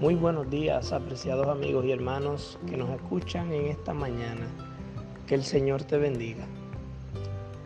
Muy buenos días, apreciados amigos y hermanos que nos escuchan en esta mañana. Que el Señor te bendiga.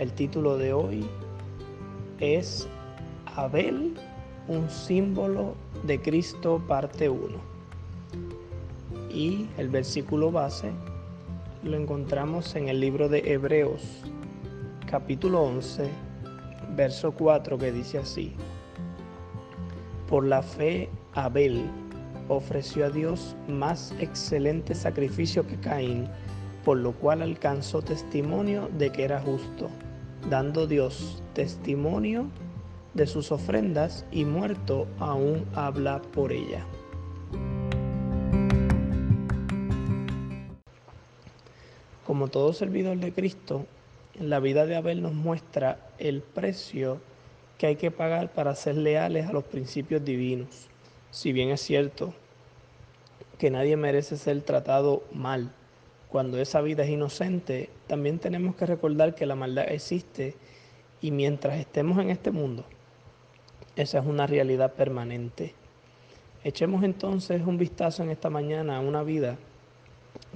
El título de hoy es Abel, un símbolo de Cristo, parte 1. Y el versículo base lo encontramos en el libro de Hebreos, capítulo 11, verso 4, que dice así. Por la fe, Abel ofreció a Dios más excelente sacrificio que Caín, por lo cual alcanzó testimonio de que era justo, dando Dios testimonio de sus ofrendas y muerto aún habla por ella. Como todo servidor de Cristo, la vida de Abel nos muestra el precio que hay que pagar para ser leales a los principios divinos si bien es cierto que nadie merece ser tratado mal, cuando esa vida es inocente, también tenemos que recordar que la maldad existe y mientras estemos en este mundo, esa es una realidad permanente. Echemos entonces un vistazo en esta mañana a una vida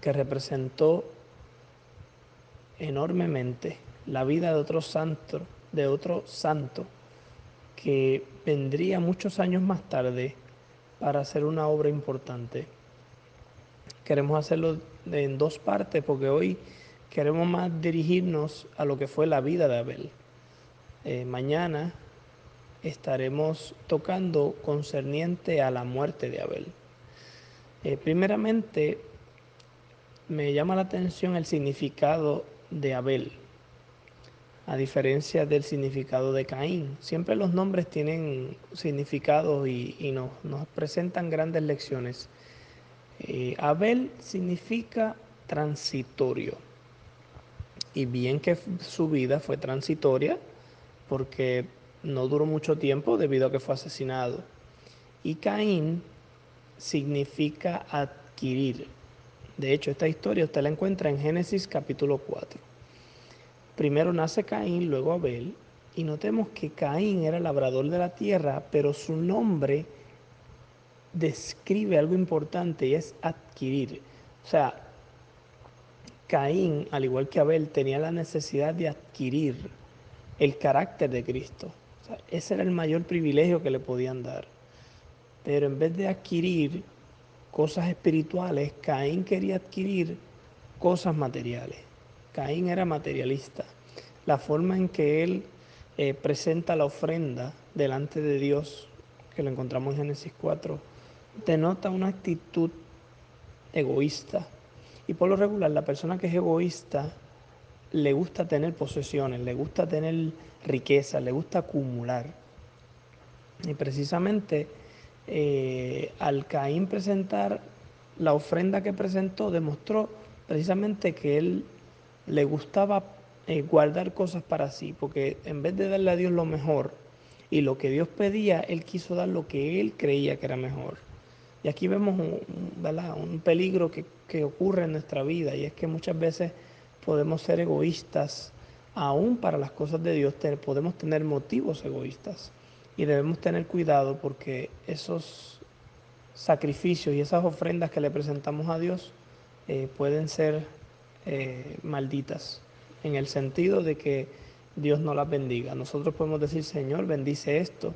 que representó enormemente la vida de otro santo, de otro santo que vendría muchos años más tarde para hacer una obra importante. Queremos hacerlo en dos partes porque hoy queremos más dirigirnos a lo que fue la vida de Abel. Eh, mañana estaremos tocando concerniente a la muerte de Abel. Eh, primeramente, me llama la atención el significado de Abel a diferencia del significado de Caín. Siempre los nombres tienen significados y, nos, presentan grandes lecciones. Eh, Abel significa transitorio. Y bien que su vida fue transitoria, porque no duró mucho tiempo debido a que fue asesinado. Y Caín significa adquirir. De hecho, esta historia usted la encuentra en Génesis capítulo 4. Primero nace Caín, luego Abel, y notemos que Caín era labrador de la tierra, pero su nombre describe algo importante y es adquirir. O sea, Caín, al igual que Abel, tenía la necesidad de adquirir el carácter de Cristo. ese era el mayor privilegio que le podían dar. Pero en vez de adquirir cosas espirituales, Caín quería adquirir cosas materiales. Caín era materialista. La forma en que él eh, presenta la ofrenda delante de Dios, que lo encontramos en Génesis 4, denota una actitud egoísta. Y por lo regular, la persona que es egoísta le gusta tener posesiones, le gusta tener riqueza, le gusta acumular. Y precisamente eh, al Caín presentar la ofrenda que presentó, demostró precisamente que él le gustaba eh, guardar cosas para sí, porque en vez de darle a Dios lo mejor y lo que Dios pedía, él quiso dar lo que él creía que era mejor. Y aquí vemos un, peligro que, que ocurre en nuestra vida y es que muchas veces podemos ser egoístas aún para las cosas de Dios, podemos tener motivos egoístas y debemos tener cuidado porque esos sacrificios y esas ofrendas que le presentamos a Dios eh, pueden ser eh, malditas, en el sentido de que Dios no las bendiga. Nosotros podemos decir, Señor, bendice esto,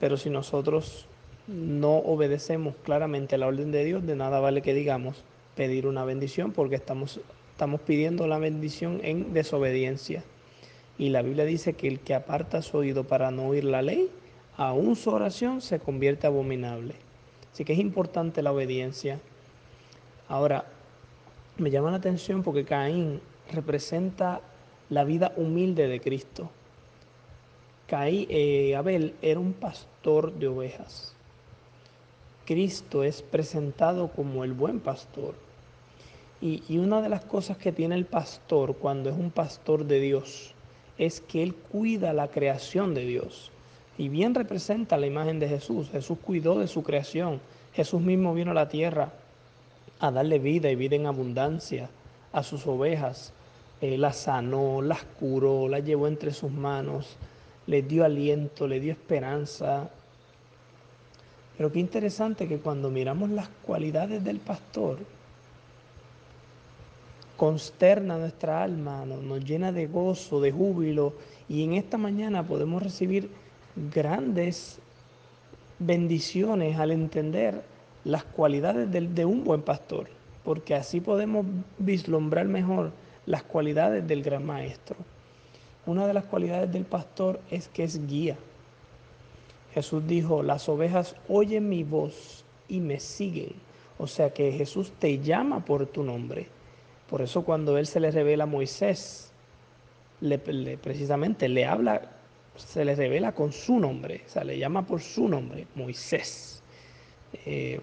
pero si nosotros no obedecemos claramente la orden de Dios, de nada vale que digamos pedir una bendición porque estamos, estamos pidiendo la bendición en desobediencia. Y la Biblia dice que el que aparta su oído para no oír la ley, aún su oración se convierte abominable. Así que es importante la obediencia. Ahora, me llama la atención porque Caín representa la vida humilde de Cristo. Caín, eh, Abel era un pastor de ovejas. Cristo es presentado como el buen pastor. Y, y, una de las cosas que tiene el pastor cuando es un pastor de Dios es que él cuida la creación de Dios. Y bien representa la imagen de Jesús. Jesús cuidó de su creación. Jesús mismo vino a la tierra a darle vida y vida en abundancia a sus ovejas. Eh, las sanó, las curó, las llevó entre sus manos, les dio aliento, le dio esperanza. Pero qué interesante que cuando miramos las cualidades del pastor, consterna nuestra alma, nos, llena de gozo, de júbilo, y en esta mañana podemos recibir grandes bendiciones al entender las cualidades de, de un buen pastor, porque así podemos vislumbrar mejor las cualidades del gran maestro. Una de las cualidades del pastor es que es guía. Jesús dijo, las ovejas oyen mi voz y me siguen. O sea que Jesús te llama por tu nombre. Por eso cuando Él se le revela a Moisés, le, precisamente le habla, se le revela con su nombre, o sea, le llama por su nombre, Moisés. Eh,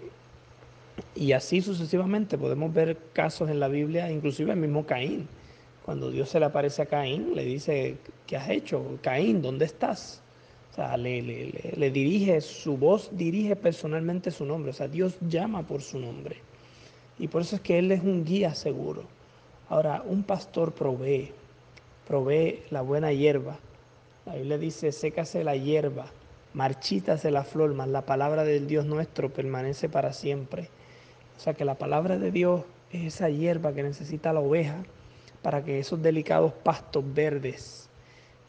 y así sucesivamente podemos ver casos en la Biblia, inclusive el mismo Caín. Cuando Dios se le aparece a Caín, le dice, ¿qué has hecho? Caín, ¿dónde estás? O sea, le, le, dirige, su voz dirige personalmente su nombre. O sea, Dios llama por su nombre. Y por eso es que Él es un guía seguro. Ahora, un pastor provee, provee la buena hierba. La Biblia dice, sécase la hierba, marchítase la flor, mas la palabra del Dios nuestro permanece para siempre. O sea que la palabra de Dios es esa hierba que necesita la oveja para que esos delicados pastos verdes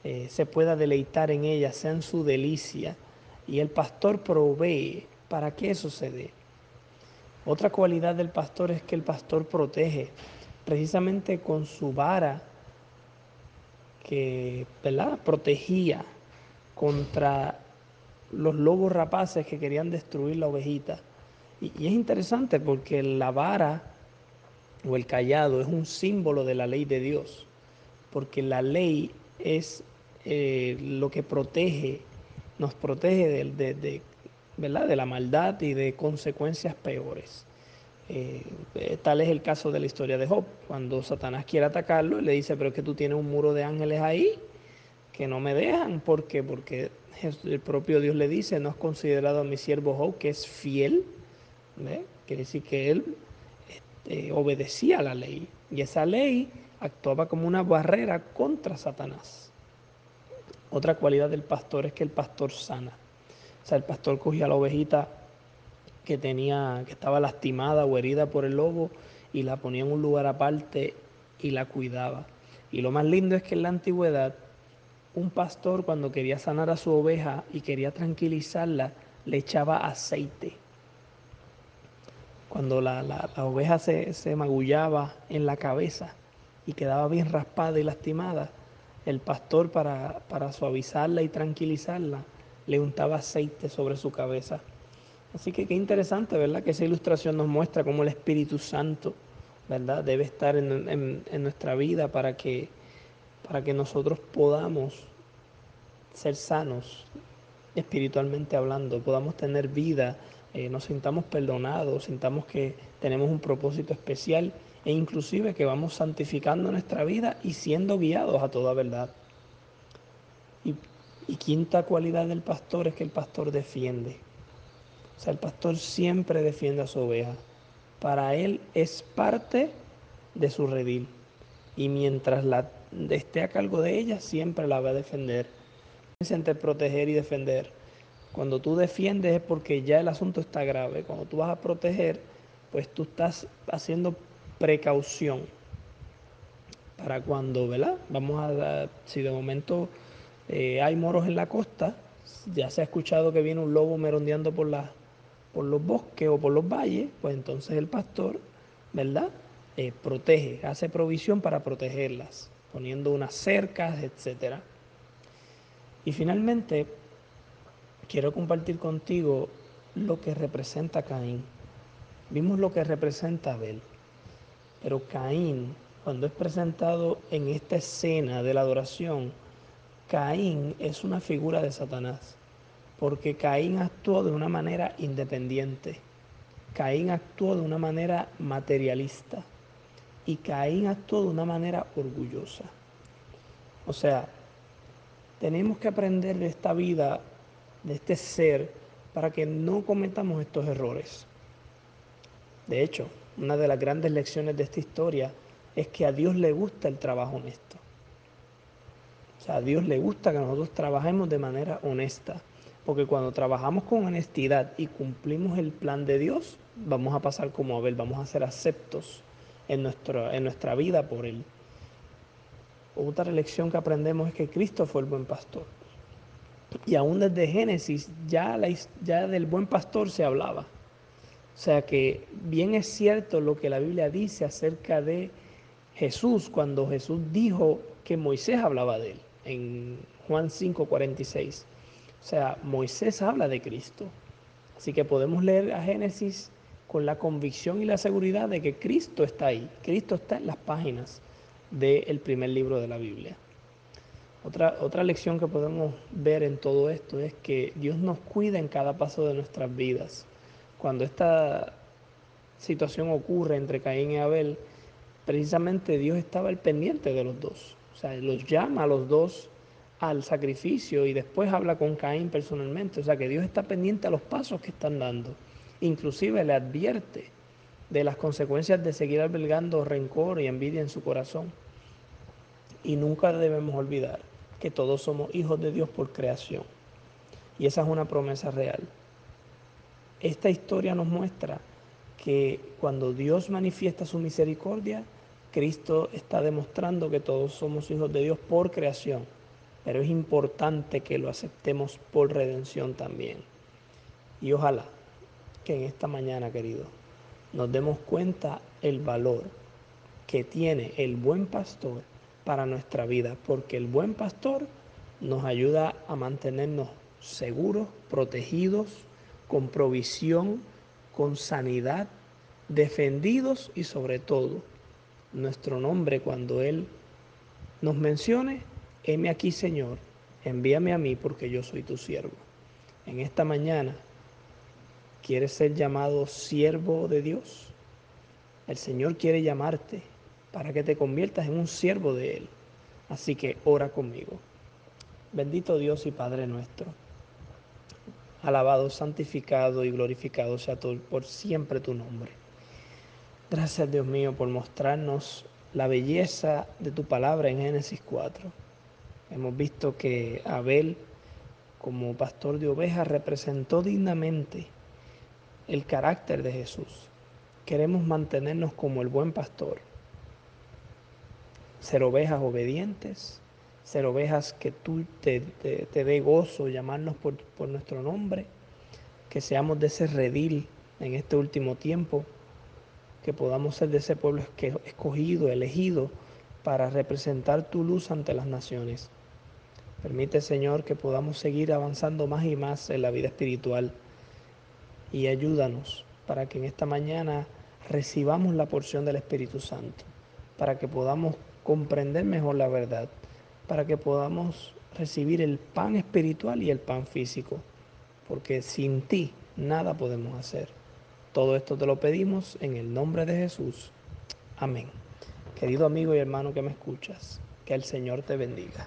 eh, se pueda deleitar en ella, sean su delicia. Y el pastor provee para que eso se dé. Otra cualidad del pastor es que el pastor protege, precisamente con su vara que ¿verdad? protegía contra los lobos rapaces que querían destruir la ovejita. Y, es interesante porque la vara o el callado es un símbolo de la ley de Dios, porque la ley es eh, lo que protege, nos protege de, ¿verdad? de la maldad y de consecuencias peores. Eh, tal es el caso de la historia de Job, cuando Satanás quiere atacarlo, le dice, pero es que tú tienes un muro de ángeles ahí que no me dejan, ¿por qué? Porque el propio Dios le dice, no has considerado a mi siervo Job que es fiel, quiere decir que él este, obedecía a la ley y esa ley actuaba como una barrera contra Satanás. Otra cualidad del pastor es que el pastor sana. O sea, el pastor cogía la ovejita que tenía, que estaba lastimada o herida por el lobo y la ponía en un lugar aparte y la cuidaba. Y lo más lindo es que en la antigüedad, un pastor cuando quería sanar a su oveja y quería tranquilizarla, le echaba aceite. Cuando la, oveja se, se magullaba en la cabeza y quedaba bien raspada y lastimada, el pastor para, para suavizarla y tranquilizarla le untaba aceite sobre su cabeza. Así que qué interesante, ¿verdad? Que esa ilustración nos muestra cómo el Espíritu Santo, ¿verdad? Debe estar en, nuestra vida para que, para que nosotros podamos ser sanos espiritualmente hablando, podamos tener vida, eh, nos sintamos perdonados, sintamos que tenemos un propósito especial e inclusive que vamos santificando nuestra vida y siendo guiados a toda verdad. Y, y quinta cualidad del pastor es que el pastor defiende. O sea, el pastor siempre defiende a su oveja. Para él es parte de su redil. Y mientras la, esté a cargo de ella, siempre la va a defender. Entre proteger y defender. Cuando tú defiendes es porque ya el asunto está grave. Cuando tú vas a proteger, pues tú estás haciendo precaución para cuando, ¿verdad? Vamos a, si de momento eh, hay moros en la costa, ya se ha escuchado que viene un lobo merondeando por la, por los bosques o por los valles, pues entonces el pastor, ¿verdad? Eh, protege, hace provisión para protegerlas, poniendo unas cercas, etc. Y finalmente, quiero compartir contigo lo que representa Caín. Vimos lo que representa Abel, pero Caín, cuando es presentado en esta escena de la adoración, Caín es una figura de Satanás porque Caín actuó de una manera independiente. Caín actuó de una manera materialista y Caín actuó de una manera orgullosa. O sea, tenemos que aprender de esta vida, de este ser, para que no cometamos estos errores. De hecho, una de las grandes lecciones de esta historia es que a Dios le gusta el trabajo honesto. O sea, a Dios le gusta que nosotros trabajemos de manera honesta. Porque cuando trabajamos con honestidad y cumplimos el plan de Dios, vamos a pasar como Abel, vamos a ser aceptos en, nuestro, en nuestra vida por Él. Otra lección que aprendemos es que Cristo fue el buen pastor. Y aún desde Génesis ya, la, ya del buen pastor se hablaba. O sea que bien es cierto lo que la Biblia dice acerca de Jesús cuando Jesús dijo que Moisés hablaba de él en Juan 5:46. O sea, Moisés habla de Cristo. Así que podemos leer a Génesis con la convicción y la seguridad de que Cristo está ahí. Cristo está en las páginas del primer libro de la Biblia. Otra, otra lección que podemos ver en todo esto es que Dios nos cuida en cada paso de nuestras vidas. Cuando esta situación ocurre entre Caín y Abel, precisamente Dios estaba al pendiente de los dos. O sea, los llama a los dos al sacrificio y después habla con Caín personalmente. O sea que Dios está pendiente a los pasos que están dando. Inclusive le advierte de las consecuencias de seguir albergando rencor y envidia en su corazón. Y nunca debemos olvidar que todos somos hijos de Dios por creación. Y esa es una promesa real. Esta historia nos muestra que cuando Dios manifiesta su misericordia, Cristo está demostrando que todos somos hijos de Dios por creación pero es importante que lo aceptemos por redención también. Y ojalá que en esta mañana, querido, nos demos cuenta el valor que tiene el buen pastor para nuestra vida, porque el buen pastor nos ayuda a mantenernos seguros, protegidos, con provisión, con sanidad, defendidos y sobre todo nuestro nombre cuando Él nos mencione heme aquí Señor, envíame a mí porque yo soy tu siervo. En esta mañana, ¿quieres ser llamado siervo de Dios? El Señor quiere llamarte para que te conviertas en un siervo de Él. Así que ora conmigo. Bendito Dios y Padre nuestro. Alabado, santificado y glorificado sea por siempre tu nombre. Gracias Dios mío por mostrarnos la belleza de tu palabra en Génesis 4 Hemos visto que Abel, como pastor de ovejas, representó dignamente el carácter de Jesús. Queremos mantenernos como el buen pastor, ser ovejas obedientes, ser ovejas que tú te, te, dé gozo, llamarnos por, por nuestro nombre, que seamos de ese redil en este último tiempo, que podamos ser de ese pueblo escogido, elegido para representar tu luz ante las naciones. Permite, Señor, que podamos seguir avanzando más y más en la vida espiritual y ayúdanos para que en esta mañana recibamos la porción del Espíritu Santo, para que podamos comprender mejor la verdad, para que podamos recibir el pan espiritual y el pan físico, porque sin ti nada podemos hacer. Todo esto te lo pedimos en el nombre de Jesús. Amén. Querido amigo y hermano que me escuchas, que el Señor te bendiga.